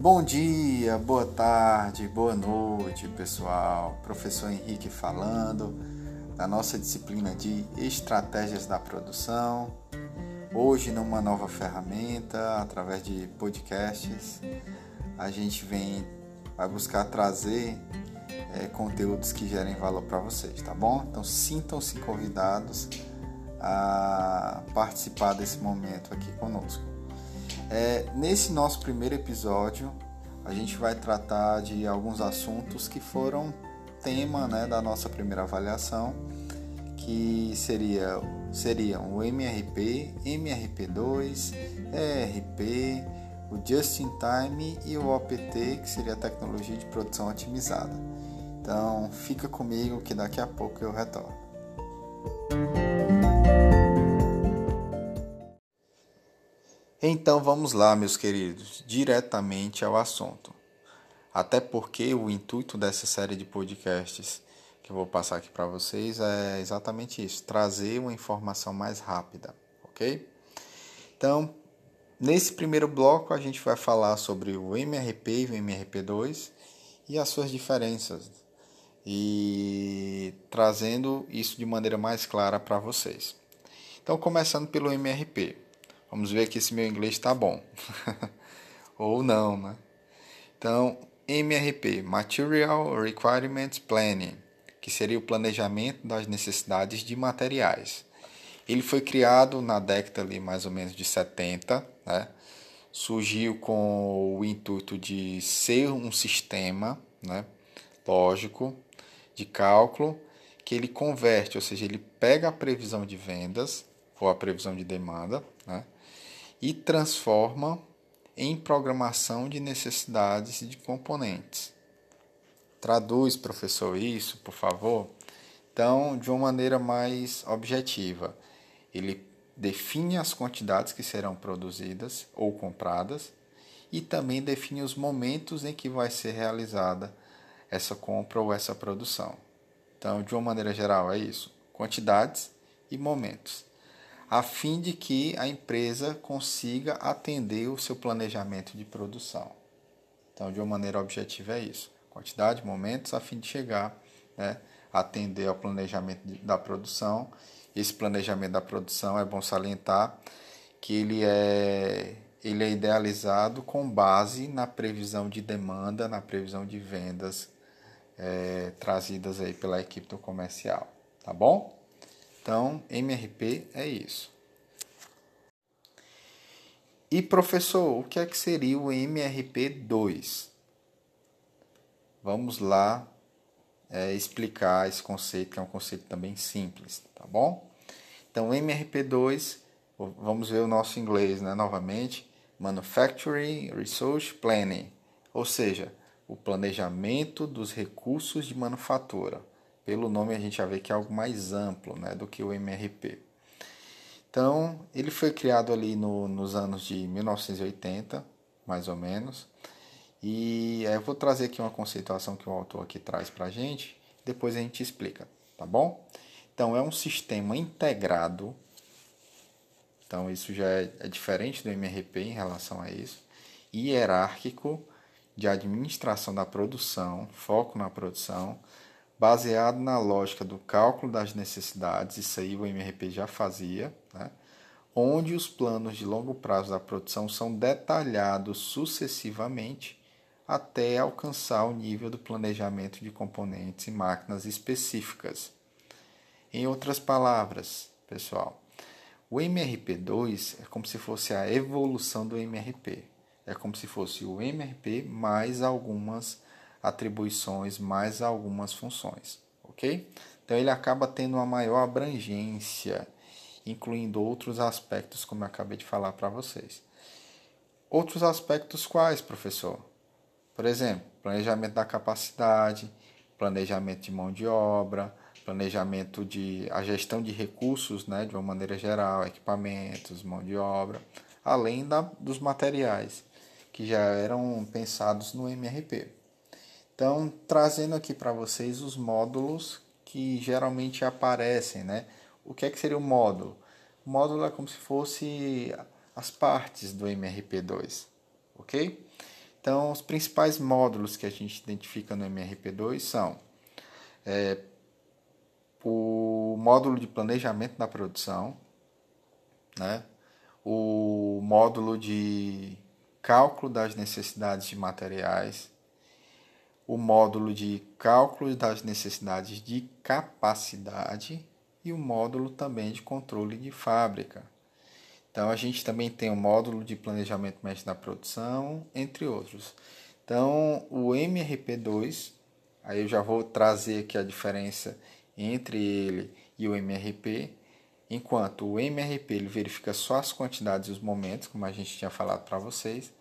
Bom dia, boa tarde, boa noite, pessoal. Professor Henrique falando da nossa disciplina de estratégias da produção. Hoje, numa nova ferramenta, através de podcasts, a gente vem vai buscar trazer é, conteúdos que gerem valor para vocês, tá bom? Então, sintam-se convidados a participar desse momento aqui conosco. É, nesse nosso primeiro episódio, a gente vai tratar de alguns assuntos que foram tema né, da nossa primeira avaliação, que seria, seriam o MRP, MRP2, ERP, o Just in Time e o OPT, que seria a tecnologia de produção otimizada. Então, fica comigo que daqui a pouco eu retorno. Então vamos lá, meus queridos, diretamente ao assunto. Até porque o intuito dessa série de podcasts que eu vou passar aqui para vocês é exatamente isso: trazer uma informação mais rápida, ok? Então, nesse primeiro bloco, a gente vai falar sobre o MRP e o MRP2 e as suas diferenças, e trazendo isso de maneira mais clara para vocês. Então, começando pelo MRP. Vamos ver aqui se meu inglês está bom. Ou não, né? Então, MRP, Material Requirements Planning, que seria o planejamento das necessidades de materiais. Ele foi criado na década ali mais ou menos de 70, né? Surgiu com o intuito de ser um sistema, né, lógico, de cálculo que ele converte, ou seja, ele pega a previsão de vendas ou a previsão de demanda, né, e transforma em programação de necessidades de componentes. Traduz, professor, isso, por favor. Então, de uma maneira mais objetiva, ele define as quantidades que serão produzidas ou compradas e também define os momentos em que vai ser realizada essa compra ou essa produção. Então, de uma maneira geral, é isso: quantidades e momentos a fim de que a empresa consiga atender o seu planejamento de produção. Então, de uma maneira objetiva, é isso: quantidade, momentos, a fim de chegar, né, atender ao planejamento da produção. Esse planejamento da produção é bom salientar que ele é, ele é idealizado com base na previsão de demanda, na previsão de vendas é, trazidas aí pela equipe do comercial, tá bom? Então, MRP é isso. E professor, o que é que seria o MRP2? Vamos lá é, explicar esse conceito, que é um conceito também simples, tá bom? Então, MRP2, vamos ver o nosso inglês né, novamente: Manufacturing Resource Planning, ou seja, o planejamento dos recursos de manufatura pelo nome a gente já vê que é algo mais amplo né, do que o MRP. Então, ele foi criado ali no, nos anos de 1980, mais ou menos. E eu vou trazer aqui uma conceituação que o autor aqui traz para a gente, depois a gente explica, tá bom? Então, é um sistema integrado. Então, isso já é, é diferente do MRP em relação a isso. Hierárquico, de administração da produção, foco na produção, baseado na lógica do cálculo das necessidades, isso aí o MRP já fazia, né? onde os planos de longo prazo da produção são detalhados sucessivamente até alcançar o nível do planejamento de componentes e máquinas específicas. Em outras palavras, pessoal, o MRP2 é como se fosse a evolução do MRP. É como se fosse o MRP mais algumas atribuições mais algumas funções, ok? Então ele acaba tendo uma maior abrangência, incluindo outros aspectos, como eu acabei de falar para vocês. Outros aspectos quais, professor? Por exemplo, planejamento da capacidade, planejamento de mão de obra, planejamento de a gestão de recursos, né, de uma maneira geral, equipamentos, mão de obra, além da, dos materiais que já eram pensados no MRP. Então, trazendo aqui para vocês os módulos que geralmente aparecem, né? O que é que seria o módulo? O módulo é como se fosse as partes do MRP2, ok? Então, os principais módulos que a gente identifica no MRP2 são é, o módulo de planejamento da produção, né? o módulo de cálculo das necessidades de materiais, o módulo de cálculo das necessidades de capacidade e o módulo também de controle de fábrica. Então a gente também tem o módulo de planejamento médio da produção, entre outros. Então o MRP2, aí eu já vou trazer aqui a diferença entre ele e o MRP, enquanto o MRP ele verifica só as quantidades e os momentos, como a gente tinha falado para vocês.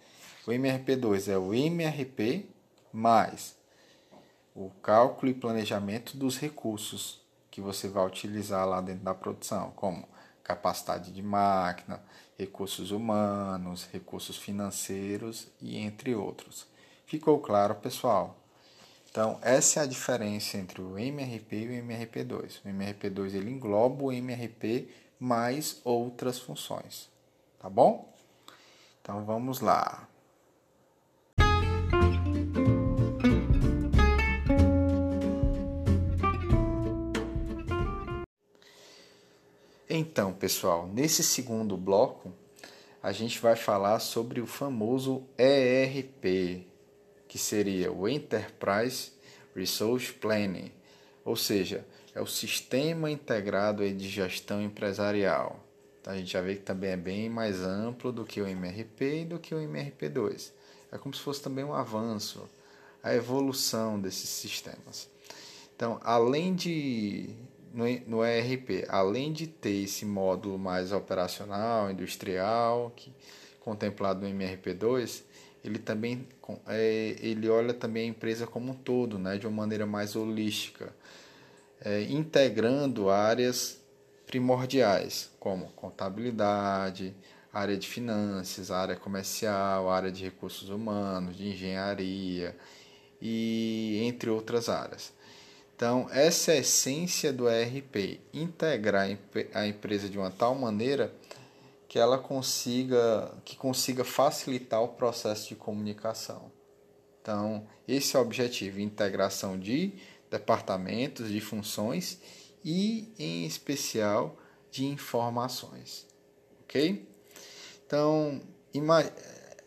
O MRP2 é o MRP mais o cálculo e planejamento dos recursos que você vai utilizar lá dentro da produção, como capacidade de máquina, recursos humanos, recursos financeiros e entre outros. Ficou claro, pessoal? Então, essa é a diferença entre o MRP e o MRP2. O MRP2 ele engloba o MRP mais outras funções, tá bom? Então, vamos lá. Então, pessoal, nesse segundo bloco, a gente vai falar sobre o famoso ERP, que seria o Enterprise Resource Planning, ou seja, é o Sistema Integrado de Gestão Empresarial. Então, a gente já vê que também é bem mais amplo do que o MRP e do que o MRP2. É como se fosse também um avanço, a evolução desses sistemas. Então, além de no, no ERP, além de ter esse módulo mais operacional, industrial, que contemplado no MRP2, ele também é, ele olha também a empresa como um todo, né, de uma maneira mais holística, é, integrando áreas primordiais como contabilidade, área de finanças, área comercial, área de recursos humanos, de engenharia e entre outras áreas. Então, essa é a essência do ERP, integrar a empresa de uma tal maneira que ela consiga que consiga facilitar o processo de comunicação. Então, esse é o objetivo, integração de departamentos, de funções e em especial de informações. OK? Então,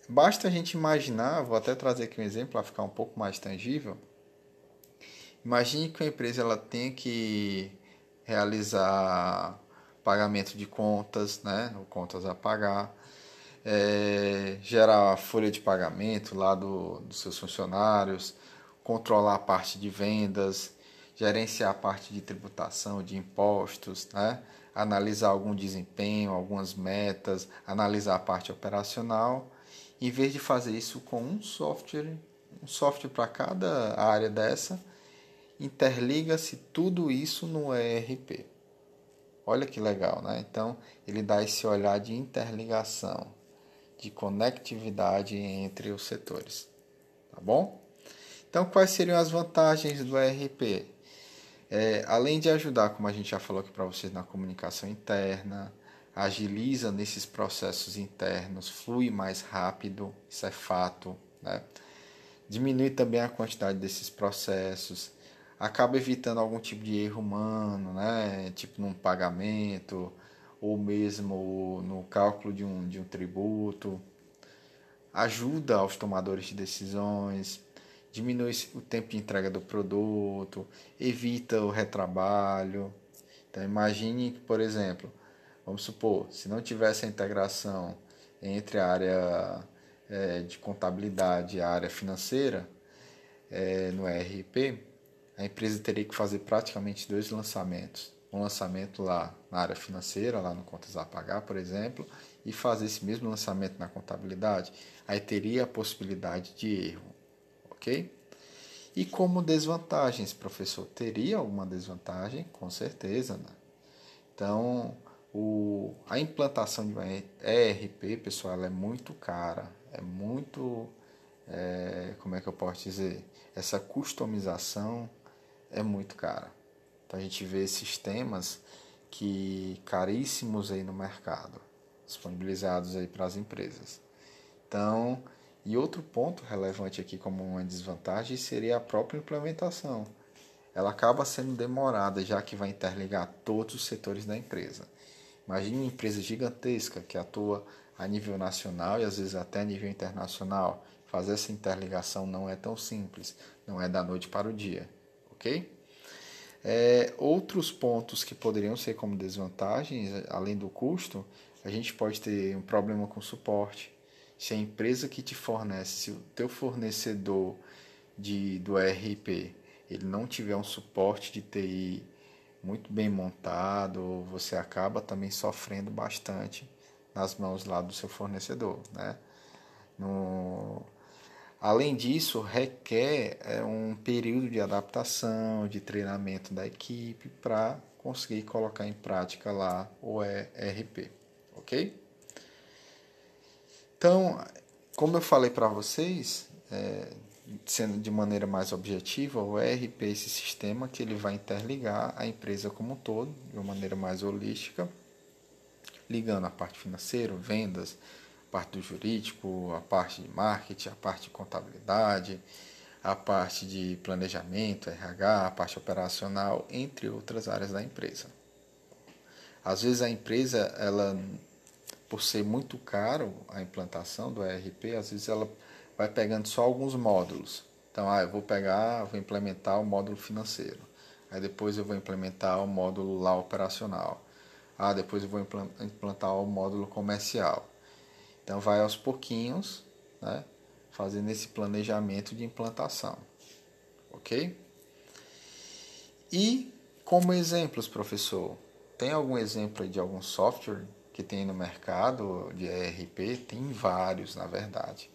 basta a gente imaginar, vou até trazer aqui um exemplo para ficar um pouco mais tangível. Imagine que a empresa ela tenha que realizar pagamento de contas, né, contas a pagar, é, gerar a folha de pagamento lá do, dos seus funcionários, controlar a parte de vendas, gerenciar a parte de tributação, de impostos, né, analisar algum desempenho, algumas metas, analisar a parte operacional, em vez de fazer isso com um software, um software para cada área dessa, interliga-se tudo isso no ERP. Olha que legal, né? Então, ele dá esse olhar de interligação, de conectividade entre os setores. Tá bom? Então, quais seriam as vantagens do ERP? É, além de ajudar, como a gente já falou aqui para vocês, na comunicação interna, agiliza nesses processos internos, flui mais rápido, isso é fato, né? Diminui também a quantidade desses processos, acaba evitando algum tipo de erro humano, né? Tipo num pagamento ou mesmo no cálculo de um, de um tributo. Ajuda aos tomadores de decisões, diminui o tempo de entrega do produto, evita o retrabalho. Então imagine que, por exemplo, vamos supor, se não tivesse a integração entre a área é, de contabilidade e a área financeira é, no ERP, a empresa teria que fazer praticamente dois lançamentos. Um lançamento lá na área financeira, lá no Contas a Pagar, por exemplo, e fazer esse mesmo lançamento na contabilidade. Aí teria a possibilidade de erro, ok? E como desvantagens, professor? Teria alguma desvantagem? Com certeza, né? Então, o, a implantação de uma ERP, pessoal, é muito cara, é muito, é, como é que eu posso dizer? Essa customização é muito cara. Então a gente vê sistemas que caríssimos aí no mercado, disponibilizados aí para as empresas. Então, E outro ponto relevante aqui como uma desvantagem seria a própria implementação. Ela acaba sendo demorada, já que vai interligar todos os setores da empresa. Imagine uma empresa gigantesca que atua a nível nacional e às vezes até a nível internacional. Fazer essa interligação não é tão simples, não é da noite para o dia, ok? É, outros pontos que poderiam ser como desvantagens, além do custo, a gente pode ter um problema com suporte. Se a empresa que te fornece, se o teu fornecedor de, do ERP ele não tiver um suporte de TI muito bem montado, você acaba também sofrendo bastante nas mãos lá do seu fornecedor, né? No, Além disso, requer é, um período de adaptação, de treinamento da equipe para conseguir colocar em prática lá o ERP, ok? Então, como eu falei para vocês, é, sendo de maneira mais objetiva, o ERP é esse sistema que ele vai interligar a empresa como um todo, de uma maneira mais holística, ligando a parte financeira, vendas, parte do jurídico, a parte de marketing, a parte de contabilidade, a parte de planejamento, RH, a parte operacional, entre outras áreas da empresa. Às vezes a empresa, ela, por ser muito caro a implantação do ERP, às vezes ela vai pegando só alguns módulos. Então, ah, eu vou pegar, vou implementar o módulo financeiro. Aí depois eu vou implementar o módulo lá operacional. Ah, depois eu vou implantar o módulo comercial. Então vai aos pouquinhos, né, fazendo esse planejamento de implantação. OK? E como exemplos, professor, tem algum exemplo de algum software que tem no mercado de ERP? Tem vários, na verdade.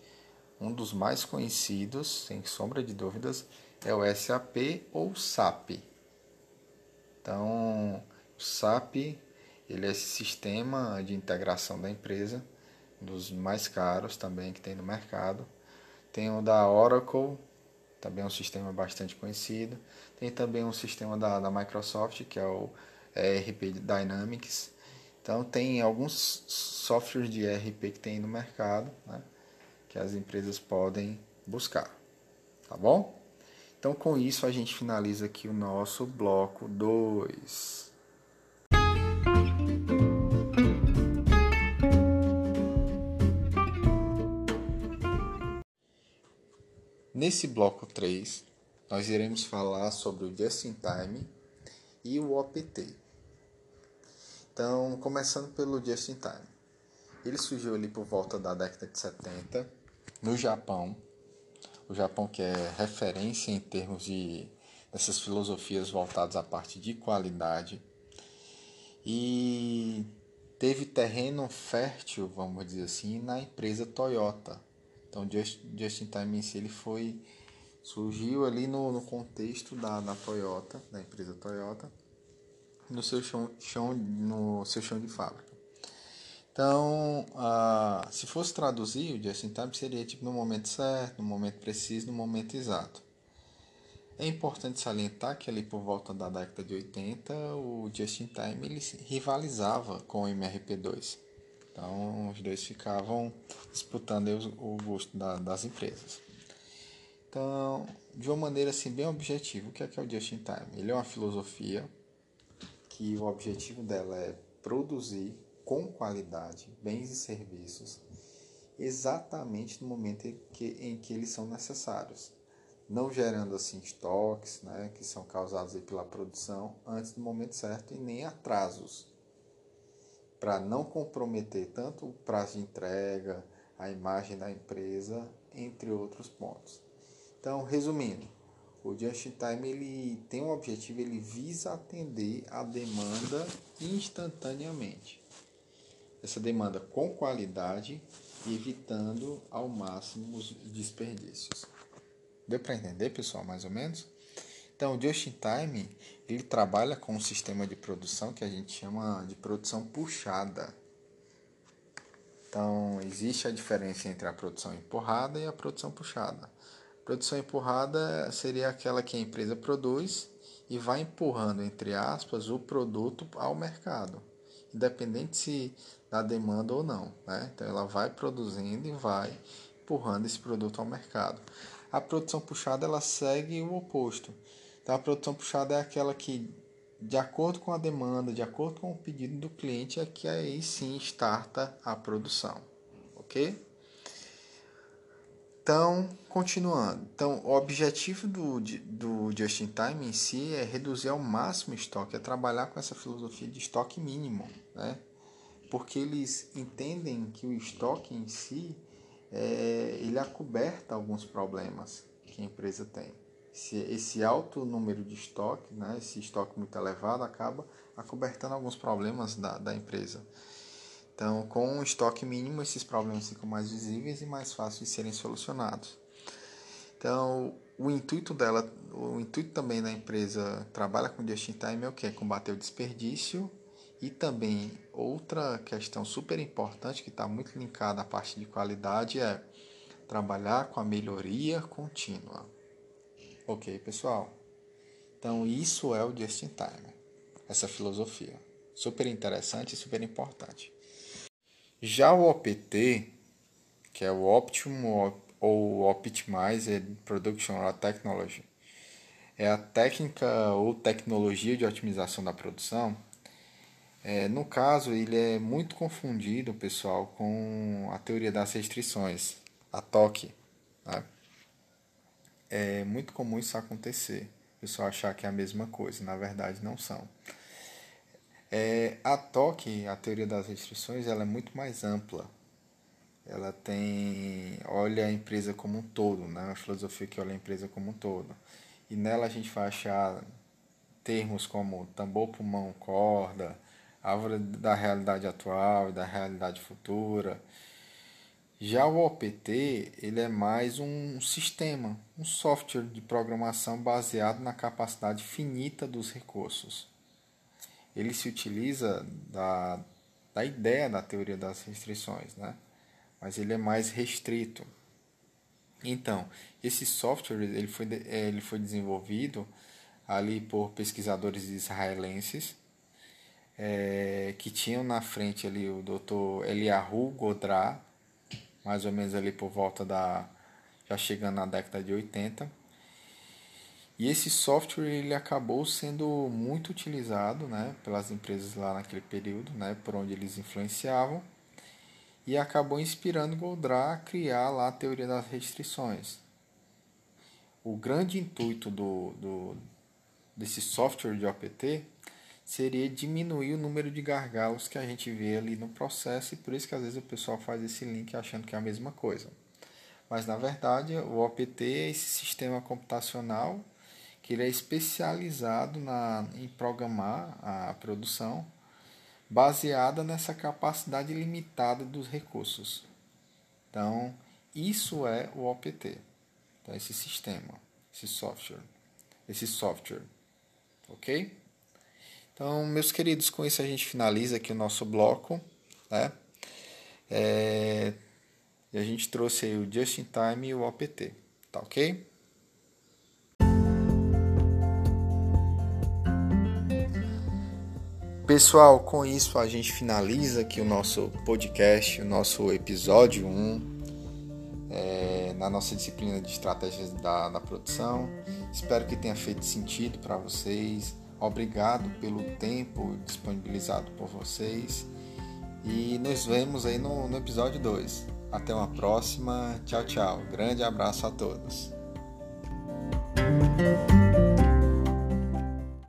Um dos mais conhecidos, sem sombra de dúvidas, é o SAP ou SAP. Então, o SAP ele é esse sistema de integração da empresa dos mais caros também que tem no mercado. Tem o da Oracle, também é um sistema bastante conhecido. Tem também um sistema da, da Microsoft, que é o ERP Dynamics. Então tem alguns softwares de ERP que tem no mercado, né, que as empresas podem buscar. Tá bom? Então com isso a gente finaliza aqui o nosso bloco 2. Nesse bloco 3, nós iremos falar sobre o Just-in-Time e o OPT. Então, começando pelo Just-in-Time. Ele surgiu ali por volta da década de 70 no Japão. O Japão que é referência em termos de dessas filosofias voltadas à parte de qualidade. E teve terreno fértil, vamos dizer assim, na empresa Toyota então, Just, Just in Time em si, ele foi surgiu ali no, no contexto da, da Toyota, da empresa Toyota, no seu chão, chão, no seu chão de fábrica. Então, se fosse traduzir, o Just in Time seria tipo no momento certo, no momento preciso, no momento exato. É importante salientar que ali por volta da década de 80, o Just in Time ele rivalizava com o MRP2. Então, os dois ficavam disputando o gosto da, das empresas. Então, de uma maneira assim bem objetiva, o que é, que é o Just in Time? Ele é uma filosofia que o objetivo dela é produzir com qualidade bens e serviços exatamente no momento em que, em que eles são necessários, não gerando assim estoques, né, que são causados pela produção antes do momento certo e nem atrasos para não comprometer tanto o prazo de entrega, a imagem da empresa, entre outros pontos. Então, resumindo, o Just Time ele tem um objetivo, ele visa atender a demanda instantaneamente. Essa demanda com qualidade, evitando ao máximo os desperdícios. Deu para entender, pessoal, mais ou menos? Então, o Just in Time ele trabalha com um sistema de produção que a gente chama de produção puxada. Então, existe a diferença entre a produção empurrada e a produção puxada. A produção empurrada seria aquela que a empresa produz e vai empurrando, entre aspas, o produto ao mercado, independente se da demanda ou não. Né? Então, ela vai produzindo e vai empurrando esse produto ao mercado. A produção puxada ela segue o oposto. Então a produção puxada é aquela que de acordo com a demanda, de acordo com o pedido do cliente, é que aí sim starta a produção, ok? Então, continuando. Então, o objetivo do, do Just in Time em si é reduzir ao máximo o estoque, é trabalhar com essa filosofia de estoque mínimo, né? Porque eles entendem que o estoque em si, é, ele acoberta alguns problemas que a empresa tem. Esse, esse alto número de estoque, né, esse estoque muito elevado, acaba acobertando alguns problemas da, da empresa. Então, com um estoque mínimo, esses problemas ficam mais visíveis e mais fáceis de serem solucionados. Então, o intuito dela, o intuito também da empresa trabalha com just in time é o que? Combater o desperdício e também outra questão super importante que está muito linkada à parte de qualidade é trabalhar com a melhoria contínua. Ok, pessoal? Então, isso é o just in time, essa filosofia. Super interessante e super importante. Já o OPT, que é o Optimum ou Optimized Production Technology, é a técnica ou tecnologia de otimização da produção. É, no caso, ele é muito confundido, pessoal, com a teoria das restrições, a TOC. Né? É muito comum isso acontecer, o pessoal achar que é a mesma coisa, na verdade não são. É, a TOC, a teoria das restrições, ela é muito mais ampla. Ela tem olha a empresa como um todo, né? uma filosofia que olha a empresa como um todo. E nela a gente vai achar termos como tambor, pulmão, corda, árvore da realidade atual e da realidade futura. Já o OPT, ele é mais um sistema, um software de programação baseado na capacidade finita dos recursos ele se utiliza da, da ideia da teoria das restrições, né? mas ele é mais restrito. Então, esse software ele foi, é, ele foi desenvolvido ali por pesquisadores israelenses é, que tinham na frente ali o Dr. Eliahu Godra, mais ou menos ali por volta da já chegando na década de 80 e esse software ele acabou sendo muito utilizado né, pelas empresas lá naquele período, né, por onde eles influenciavam, e acabou inspirando Goldra a criar lá a teoria das restrições. O grande intuito do, do, desse software de OPT seria diminuir o número de gargalos que a gente vê ali no processo, e por isso que às vezes o pessoal faz esse link achando que é a mesma coisa. Mas na verdade o OPT é esse sistema computacional que ele é especializado na, em programar a produção baseada nessa capacidade limitada dos recursos. Então, isso é o OPT. Então, esse sistema, esse software, esse software, ok? Então, meus queridos, com isso a gente finaliza aqui o nosso bloco, né? É, a gente trouxe o Just in Time e o OPT, tá ok? Pessoal, com isso a gente finaliza aqui o nosso podcast, o nosso episódio 1, é, na nossa disciplina de estratégias da, da produção. Espero que tenha feito sentido para vocês. Obrigado pelo tempo disponibilizado por vocês. E nos vemos aí no, no episódio 2. Até uma próxima. Tchau, tchau. Grande abraço a todos.